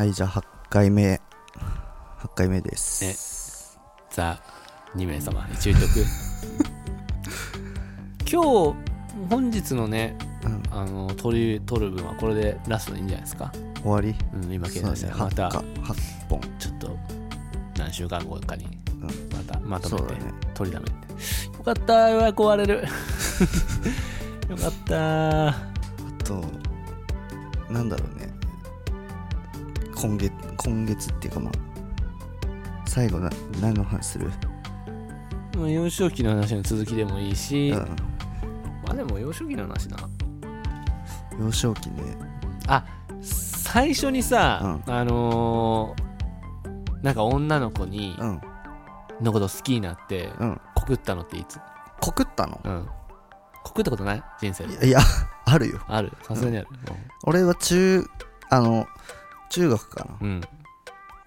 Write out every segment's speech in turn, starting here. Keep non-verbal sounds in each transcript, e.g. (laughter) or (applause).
はい、じゃあ8回目。8回目です。ザ2名様一応言っとく今日本日のねうん、あの取り取る分はこれでラストでいいんじゃないですか、終わり？うん、今計そうだね、ま8たか8本。ちょっと何週間後かにうんまたまとめてね。取りだめてよかったようやく終われる (laughs) よかったあと、なんだろうね。今月、今月っていうかまあ、最後な、何の話する？まあ幼少期の話の続きでもいいし、うん。まあでも幼少期の話な。幼少期ね。あ最初にさ、あのーなんか女の子にうん。のこと好きになってうん。告ったのっていつ？告ったの？うん。告ったことない？人生で。いやいや、あるよ。ある。さすがにある。俺は中、あの、中学かな。うん。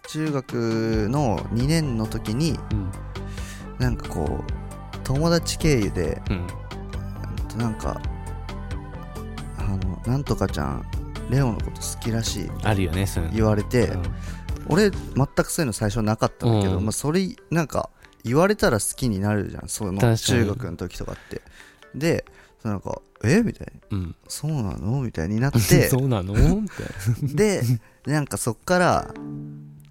中学の2年の時に、うん。なんかこう、友達経由で、うん。なんか、あの、なんとかちゃん、レオのこと好きらしいあるよね言われて、うん。俺、全くそういうの最初なかったんだけど、うん。まあ、それ、なんか、言われたら好きになるじゃん、そういうの、中学の時とかって。で、なんか、え？みたいな。うんそうなの？みたいになって、(laughs) そうなの？って。(laughs) で、なんかそっから、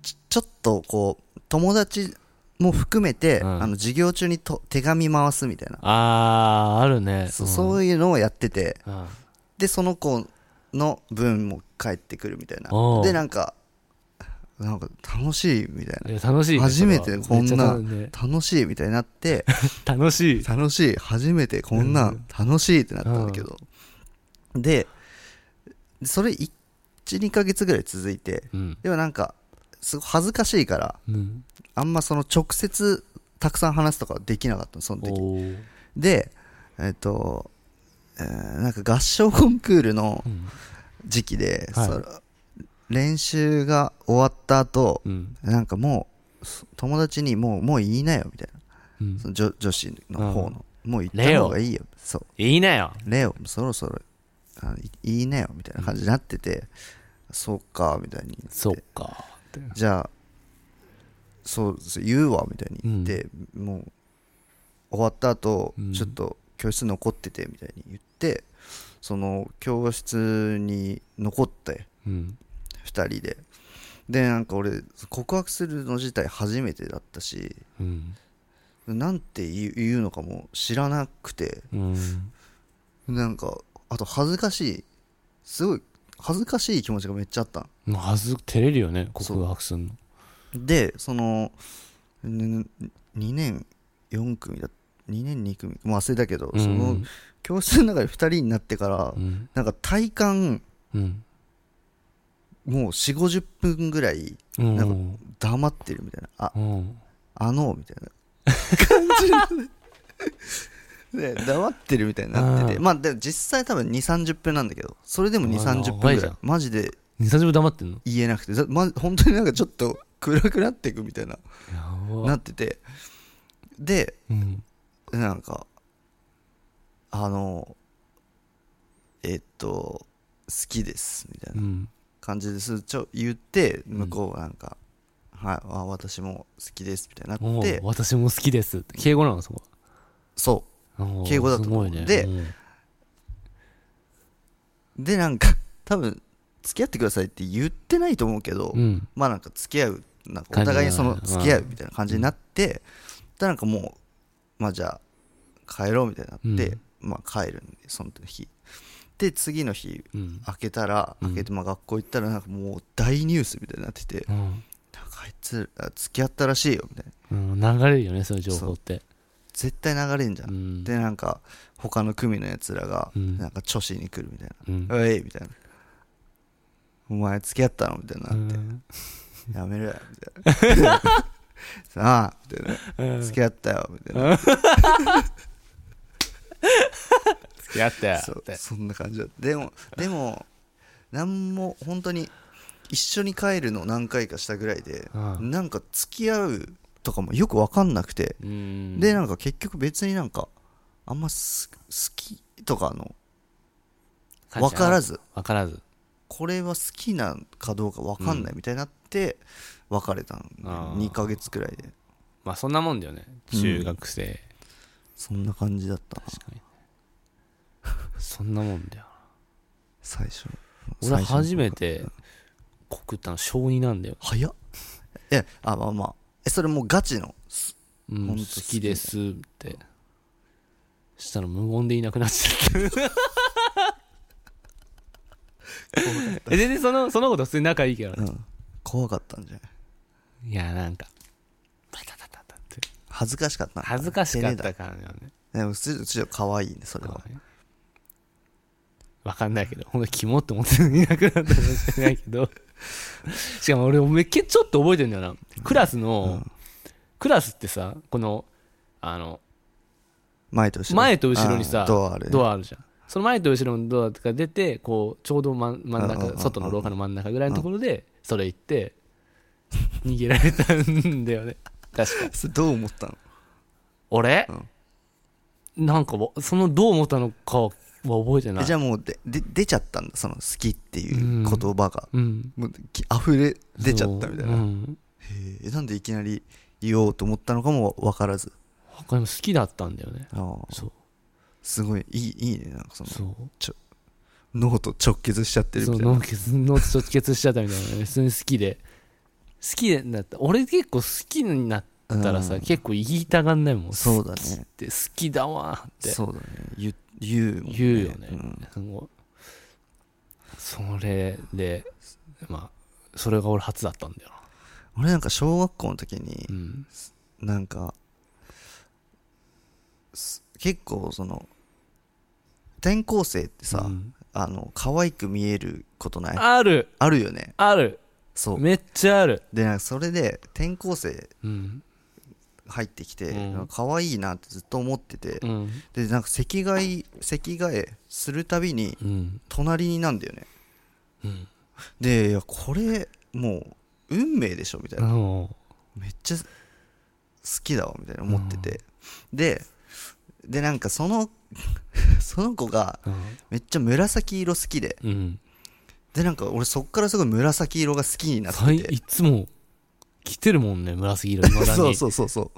ちちょっとこう、友達も含めて、うん。あの、授業中にと手紙回すみたいな。あーあるね。そうん。そういうのをやってて、うん。で、その子の分も返ってくるみたいな。で、なんか、なんか楽しいみたいいや楽しいね初めてこんな楽しいみたいになって、(laughs) 楽しい。楽しい、初めてこんなうん。楽しいってなったんだけど。で、それ1、2ヶ月ぐらい続いて、うん。でもなんか、すごい恥ずかしいから、うん。あんまその直接たくさん話すとかはできなかったの、その時。で、えっ、と、えーなんか合唱コンクールのうん。時期で、はい。それ練習が終わった後、うんなんかもう、そ友達にもう、もういいなよ、みたいな。うんその女女子の方の。もう行った方がいいよ。そう。いいなよレオ、そろそろ、あいいいねよ、みたいな感じになってて、そうか、みたいに。そっかじゃあ、そう、言うわ、みたいに言って、もう、終わった後、うんちょっと教室残ってて、みたいに言って、その、教室に残って、うん二人で。で、なんか俺、告白するの自体初めてだったし、うん。なんて言う言うのかも知らなくて、うん。なんか、あと恥ずかしい、すごい、恥ずかしい気持ちがめっちゃあった。もうはず照れるよね告白すんの。ので、その、2年4組だ、2年2組、もう忘れたけど、うん。その、教室の中で2人になってからう、ん。なんか体感、うんもう4、50分ぐらいうん。なん黙ってるみたいな、あ、うん。あの、みたいな。感じで、で黙ってるみたいになってて、うん。まあ、でも実際多分2、30分なんだけど、それでも2、まあ30分ぐらい。マジで。2、30分黙ってんの？言えなくて、ざま、本当になんかちょっと暗くなっていくみたいな、なってて、で、うん。なんか、あの、えっと、好きです、みたいうなん感じです、ちょ、言って、向こうはなんか、はい、あ、私も好きです、みたいになおってう、私も好きですって。敬語なのそこそう。敬語だと思う。ね。でうん。でなんか多分付き合ってくださいって言ってないと思うけど、うん。まあなんか付き合うなんかお互いにそのうん。付き合うみたいな感じになって、でなんかもうまあじゃあ帰ろうみたいになって、まあ帰るんでその日で次の日うん。開けたら、うん。開けてまあ学校行ったらなんかもう大ニュースみたいになってて、うん。なんかあいつあ付き合ったらしいよみたいな。うん流れるよねそういう情報って。絶対流れんじゃん、うん。でなんか他の組のやつらがうん。なんか女子に来るみたいな、うん。おいみたいな。お前付き合ったのみたいになって、うん。やめろよ、みたいな。さあ、みたいな。うん。付き合ったよ、みたいな。付き合ったよそそんな感じだった。でも、(laughs) でも、なんも、本当に、一緒に帰るの何回かしたぐらいで、うん。なんか付き合うとかもよくわかんなくて、うん。で、なんか結局別になんか、あんます好きとかの、わからず、わからず。これは好きなかどうか分かんないみたいになって別れたの、2ヶ月くらいで。まあそんなもんだよね。中学生、うん、そんな感じだったな。確かにそんなもんだよ。最初。俺初めて告ったの小2なんだよ。早っ。えあまあまあ。えそれもうガチの？うん、好きで。すって。したら無言でいなくなっちゃった。全然そのその子と普通に仲いいけどね、うん、怖かったんじゃない？いやなんか。バタタタタって。恥ずかしかった恥ずかしかったからね。でも普通ちょっと可愛いねそれはわかんないけど。ほんとキモって思っていなくなったかもしれないけど。(laughs) しかも俺めっけちょっと覚えてるんだよな。クラスの、うん、クラスってさこのあの前と後ろ。前と後ろにさドアある、ね、ドアあるじゃん。その前と後ろのドアが出てこうちょうど真ん中外の廊下の真ん中ぐらいのところでそれ行って逃げられたんだよね。確か (laughs) それどう思ったの？俺、うん、なんかそのどう思ったのかは覚えてない。じゃあもうでで出ちゃったんだその好きっていう言葉が、うん、もう溢れ出ちゃったみたいな、うん、へえなんでいきなり言おうと思ったのかも分からず。他にも好きだったんだよね。ああ。そう。すごいいいいいねなんかそのそう。ちょ脳と直結しちゃってるみたいな。脳と直結しちゃったみたいな普通に好きで。好きでなった俺結構好きになったらさ、うん、結構言いたがんないもん。そうだね。って好きだわって。そうだね。言言う、ね、言うよね、うん、それでまあそれが俺初だったんだよ俺なんか小学校の時に、うん、なんか結構その転校生ってさ、うん、あの可愛く見えることない？ある。あるよね。ある。そう。めっちゃある。でなんかそれで転校生入ってきて、うん、可愛いなってずっと思ってて、うん、でなんか席替え席替えするたびに隣になんだよね、うん、でいやこれもう運命でしょみたいな。めっちゃ好きだわみたいな思ってて。ででなんかその (laughs) その子がめっちゃ紫色好きで、うん、でなんか俺そっからすごい紫色が好きになってて。いつも着てるもんね紫色 (laughs) そうそうそうそう。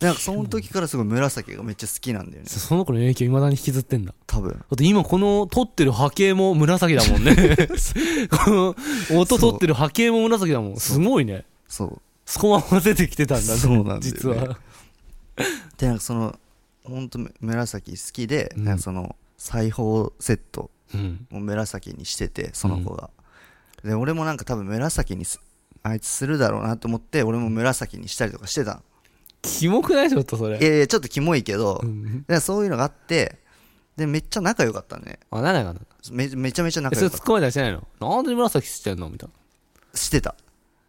なんかその時からすごい紫がめっちゃ好きなんだよね。その子の影響いまだに引きずってんだ。多分。だって今この撮ってる波形も紫だもんね。(laughs) この音撮ってる波形も紫だもん。すごいね。そう。そこまま出てきてたんだねそうなんだ、ね、実は。でなんかその本当紫好きで、うん、なんかその裁縫セットを紫にしてて、その子が、うん、で俺もなんか多分紫にあいつするだろうなと思って俺も紫にしたりとかしてたキモくないちょっとそれ。いやいやちょっとキモいけど、うん、そういうのがあってでめっちゃ仲良かったね。あ仲良かっためめちゃめちゃ仲良かった。それ突っ込まれたりしてないの？なんで紫してんのみたいな。してた。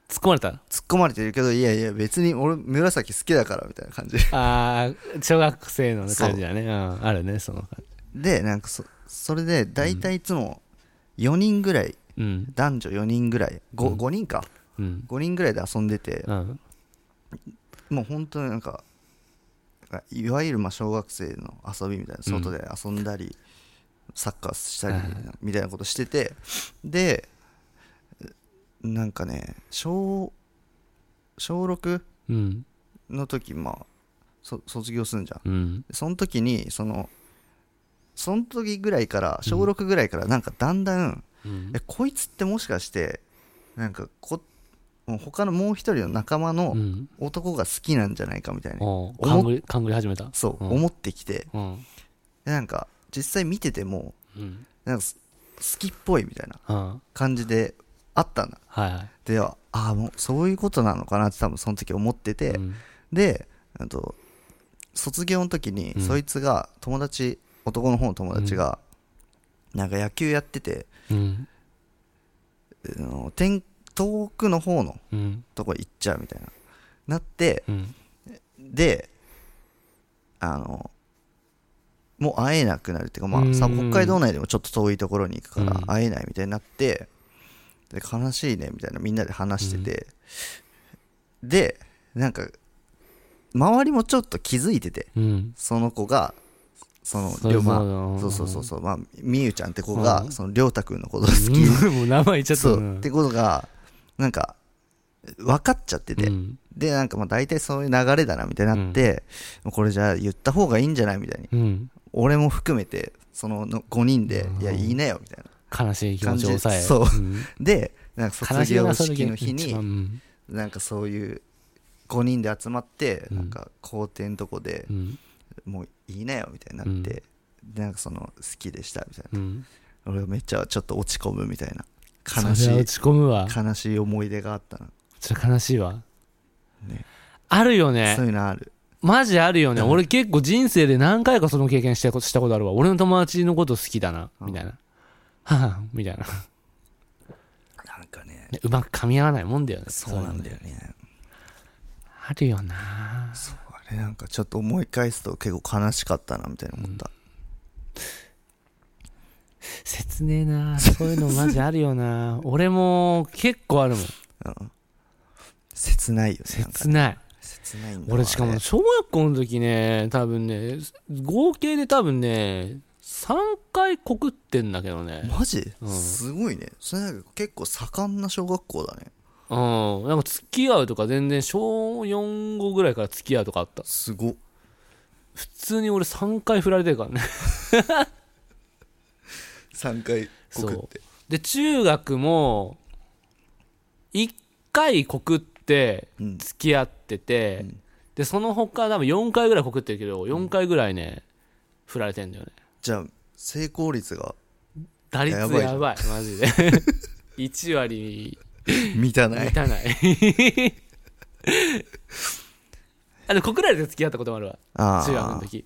突っ込まれた？突っ込まれてるけどいやいや別に俺紫好きだからみたいな感じ。ああ小学生の感じだね。う。んあるねその感じ。でなんかそそれで大体いつも4人ぐらい、うん、男女4人ぐらい 5,、うん、5人か、うん、5人ぐらいで遊んでて、うん、もう本当になんかいわゆるまあ小学生の遊びみたいな外で遊んだり、サッカーしたりみたいなことしててでなんかね小小6の時、まあ卒業すんじゃん、うん、その時にそのその時ぐらいから小6ぐらいからなんかだんだん、うん、えこいつってもしかしてなんかこ他のもう一人の仲間の男が好きなんじゃないかみたいな、うん、勘ぐり始めた。そう、うん、思ってきて、うん、なんか実際見てても、うん、なんか好きっぽいみたいな感じであったんだ、はいはい、でああもうそういうことなのかなって多分その時思ってて、うん、でと卒業の時に、そいつが友達男の方の友達が、なんか野球やってて、うん、天遠くの方のとこ行っちゃうみたいな、なって、であのもう会えなくなるっていうか、まあ、北海道内でもちょっと遠いところに行くから会えないみたいになって、で悲しいねみたいなみんなで話してて、うん、でなんか周りもちょっと気づいてて、うん、その子がそのりょまあそうそうそうそうまあみゆちゃんって子が、うん。そのりょうたくんのこと好き、(laughs) もう名前言っちゃった。ってことがなんか分かっちゃってて、うん。でなんかまあ大体そういう流れだなみたいになって、もうこれじゃあ言った方がいいんじゃないみたいに。うん。俺も含めてそのの5人でうん。いやいいねよみたいな。悲しい気持ちを抑えそう。ん。(laughs) でなんか卒業式の日にうん。なんかそういう5人で集まってうん。なんか校庭のとこでうん。もういいねよみたいになって、でなんかその好きでしたみたいうん。な俺めっちゃちょっと落ち込むみたいな悲しはい落ち込むわ。悲しい思い出があったな、それ悲しいわ。ね、あるよね。そういうのある。マジあるよね、うん。俺結構人生で何回かその経験したことしたことあるわ。俺の友達のこと好きだな。うん。みたいな。はぁみたいな。なんかね。ねうまく噛み合わないもんだよね。そうなんだよよね。あるよな。そうあれなんかちょっと思い返すと結構悲しかったなみたいな思った、切ねえな。(laughs) そういうのマジあるよな。俺も結構あるもん。うん。切ないよね切ない。切ないんだわ俺しかも小学校の時ね多分ね合計で多分ね3回告ってんだけどね。マジ、うん。すごいね。それなんか結構盛んな小学校だね。うん。なんか付き合うとか全然小4後ぐらいから付き合うとかあった。すごっ。普通に俺3回振られてるからね (laughs) 3回告って。で中学も1回告ってうん。付き合ってて、うん。でその他多分4回ぐらい告ってるけど4回ぐらいね振られてんだよね。じゃあ成功率が打率やばい。やばいマジで。(laughs) 1割満たない。満たない。(laughs) あでも告られて付き合ったこともあるわ。中学の時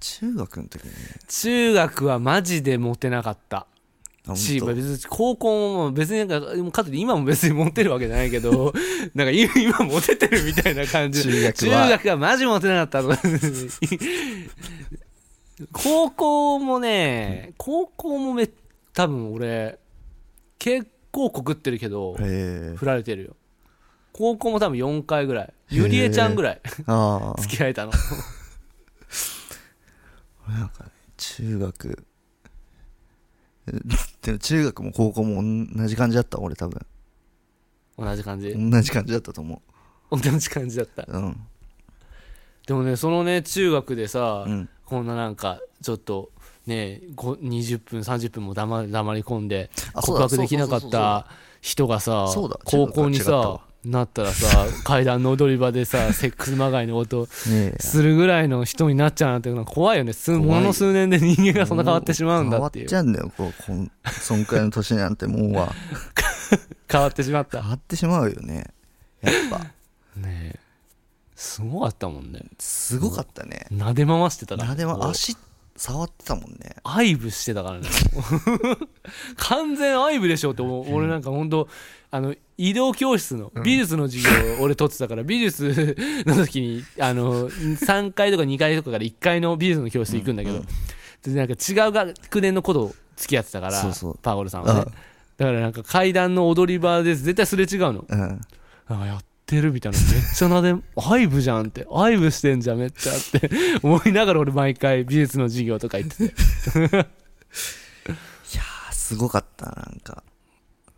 中学の時にね中学はマジでモテなかったあし、別に高校も別になんか、かと今も別にモテるわけじゃないけど、(laughs) なんか今今モテてるみたいな感じ。中学は？中学はマジモテなかった。(laughs) 高校もね、高校もめ、多分俺、結構告ってるけど、振られてるよ。高校も多分4回ぐらい。ゆりえちゃんぐらい (laughs) 付き合えたの。俺なんかね中学。え (laughs) でも中学も高校も同じ感じだった俺多分。同じ感じ？同じ感じだったと思同じ感じだった？ううん。でもね、そのね、中学でさ、うん。こんななんかちょっとねご20分30分も黙黙り込んで告あそうだ白できなかった人がさそうだ高校にさ中学は違ったわなったらさ (laughs) 階段の踊り場でさセックスまがいのことそうねえ。するぐらいの人になっちゃうなんて怖いよね。もの数年で人間がそんな変わってしまうんだっていう。変わっちゃうんだよこうこんそんくらいの年なんてもうは。(laughs) 変わってしまった。変わってしまうよね。やっぱ。ねえ。すごかったもんね。すごかったね。撫で回してたらなでこう。も足触ってたもんね。愛撫してたからね。(laughs) 完全愛撫でしょって思う。俺なんか本当あの移動教室の美術の授業を俺取ってたから美術の時にあの3階とか2階とかから1階の美術の教室行くんだけど、うんでなんか違う学年のことを付き合ってたからパーゴルさんはね。あ。だからなんか階段の踊り場で絶対すれ違うの。うん。なんかやってるみたいな。めっちゃなで愛撫じゃんって。愛撫してんじゃんめっちゃって。(laughs) 思いながら俺毎回美術の授業とか行ってて。(laughs) あすごかったななんか。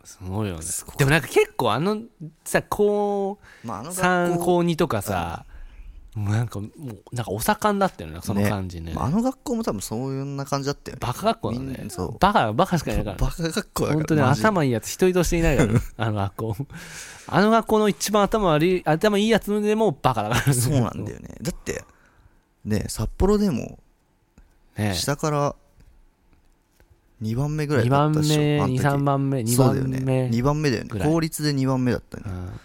すごいよね。でもなんか結構あのさ高まああの3学校高2とかさなんかもうなんかお盛んだったよねその感じね。まああの学校も多分そういうな感じだったよ。ねバカ学校だね。なそう。バカバカしかいないから (laughs) バカ学校だから本当にマジで。頭いいやつ一人としていないからね (laughs) あの学校。あの学校の一番頭悪い頭いいやつでもバカだから。そうなんだよね。(laughs) だってね札幌でもね下から2番目ぐらい2番だったでしょ目あの時。23番目2そうだよ番目ね2番目だよね。ぐらい公立で2番目だったね。うん。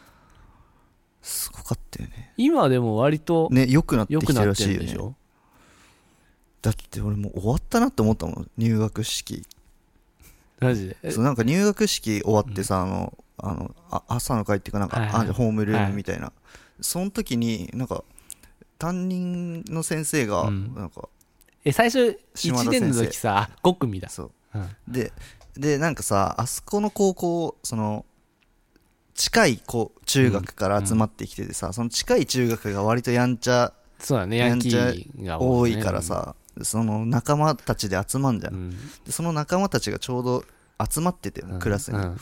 すごかったよね今でも割とね良くなってきてるらしいよね。ょ？だって俺もう終わったなって思ったもん。入学式。マジで？えそうなんか入学式終わってさ、あのあのあ朝の会っていうかなんか、はいはいあホームルームみたいな、その時になんか担任の先生がうん。なんか、え最初1島田先生。年の時さ5組だそう。うん。ででなんかさあそこの高校その近いこう中学から集まってきててさ、その近い中学が割とやんちゃそうだねヤンキーが多いからさ、その仲間たちで集まんじゃん、うん。でその仲間たちがちょうど集まってて、うん。クラスに、うん。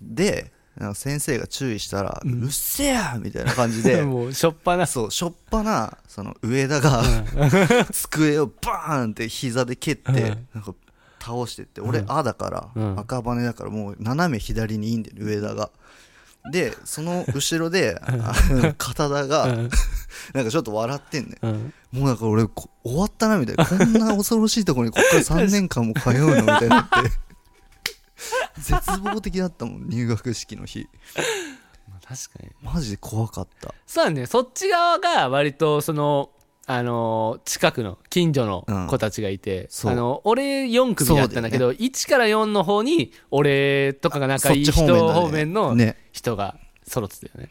で先生が注意したら「ううんっせや!」みたいな感じで (laughs) もうしょっぱな。そうしょっぱなその上田が (laughs) 机をバーンって膝で蹴って、うん。なんか倒してって俺「うん。あ」だから、うん。赤羽だからもう斜め左にいいんだよ上田が。でその後ろで片田がうん。なんかちょっと笑ってんねうん。もうなんか俺こ終わったなみたいな。こんな恐ろしいところにこっから (laughs) 3年間も通うのみたいになって。絶望的だったもん入学式の日。まあ確かに。マジで怖かった。そうだね。そっち側が割とそのあのー近くの近所の子たちがいて、そう。あの俺4組だったんだけど1から4の方に俺とかが仲いい人方面だね。方面のね。人が揃ってたよね。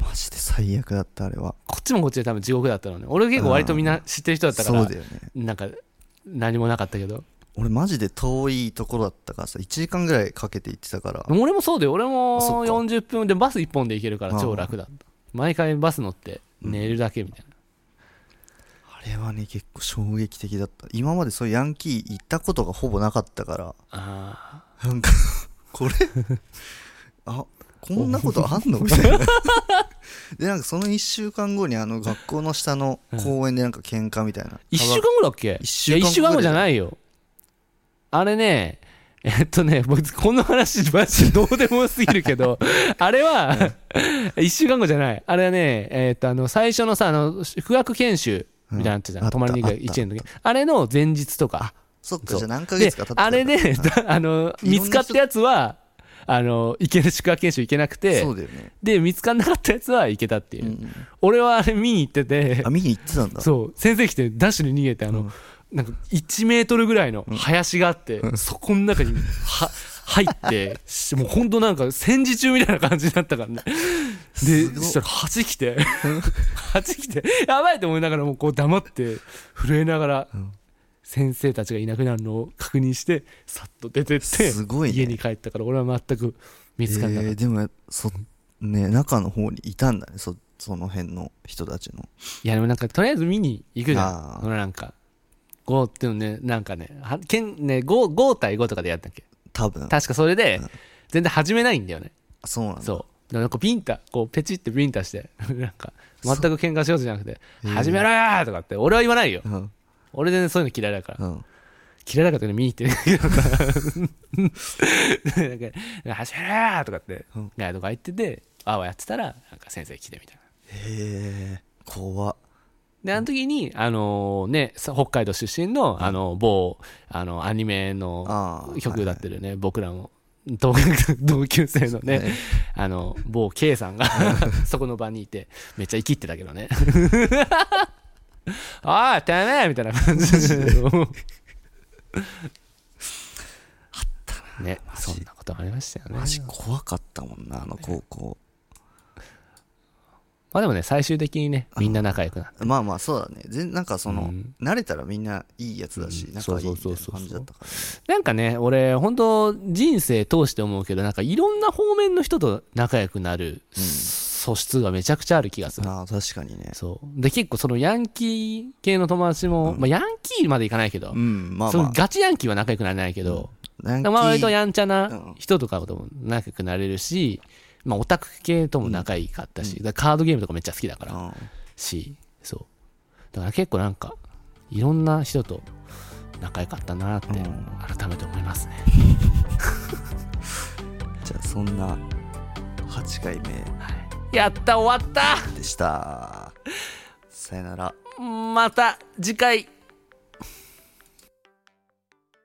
マジで最悪だったあれは。こっちもこっちで多分地獄だったのね。俺結構割とみんな知ってる人だったからそうだよね。なんか何もなかったけど。俺マジで遠いところだったからさ1時間ぐらいかけて行ってたから。俺もそうだよ。俺もそっか。40分でバス1本で行けるから超楽だった。毎回バス乗って寝るだけみたいな、あれはね結構衝撃的だった。今までそういうヤンキー行ったことがほぼなかったから。あなんかこれ？あこんなことあんの？(laughs) みたいな。でなんかその1週間後にあの学校の下の公園でなんか喧嘩みたいな、1週間後だっけ？一週間後いや1週間後じゃないよ。あれねえっとね僕この話マジでどうでもすぎるけど (laughs) あれは1週間後じゃない。あれはねえっとあの最初のさあの副学研修みたいなのあった。じゃん、うん泊まりに行くあった。1年の時。あれの前日とか。そっかじゃあ何ヶで月か経ってたあれで (laughs) だあの見つかったやつはあの行ける宿泊研修行けなくてそうだよね、で見つかんなかったやつは行けたっていう、うん、俺はあれ見に行ってて。あ見に行ってたんだ。そう。先生来てダッシュに逃げてあの、うん。なんか1メートルぐらいの林があって、そこの中には入ってしもう本当なんか戦時中みたいな感じになったからねでそしたら蜂来て。(laughs) 蜂来て。やばいと思いながらもうこう黙って震えながらうん。先生たちがいなくなるのを確認してさっと出てってすごいね。家に帰ったから俺は全く見つからなかった、えーでもそね中の方にいたんだね。そその辺の人たちの。いやでもなんかとりあえず見に行くじゃん。俺なんか5っていうのねなんかねはけんね 5, 5対5とかでやったっけ？多分。確かそれでうん。全然始めないんだよね。そうなんだ。そうなんかピンタこうペチってピンタして (laughs) なんか全く喧嘩しようじゃなくて始めろよとかって俺は言わないよ。うん。俺全然そういうの嫌いだから。うん。嫌いだからって見に行ってる。けどさなんか始めろよとかってうん。ガイドが言っててああやってたらなんか先生来てみたいな。へえ怖っ。であの時にあのねさ北海道出身のあの某あのアニメの曲歌ってるね、僕らの同級生のね、ね。あの某 K さんが (laughs) そこの場にいてめっちゃ生きってたけどね。(laughs) ああてめえみたいな感じで。(laughs) ねそんなことありましたよね。マジ怖かったもんなあの高校まあでもね最終的にねみんな仲良くなって。まあまあそうだね。全なんかその、うん。慣れたらみんないいやつだし、うん。仲いいみたいなそうそうそうそう感じだったからね。なんかね俺本当人生通して思うけどなんかいろんな方面の人と仲良くなる素質がめちゃくちゃある気がする、ああ確かにね。そう。で結構そのヤンキー系の友達も、うん。まあ、ヤンキーまでいかないけど、うん。まあそのまあガチヤンキーは仲良くなれないけど、ヤンキーまあ割とやんちゃうなん。人とかとも仲良くなれるし、まあ、オタク系とも仲いいかったし、うん。カードゲームとかめっちゃ好きだから、うん。しそう。だから結構なんかいろんな人と仲良かったなってうん。改めて思いますね、(laughs) じゃあそんな8回目。はい、やった終わった。でした。さよなら。また次回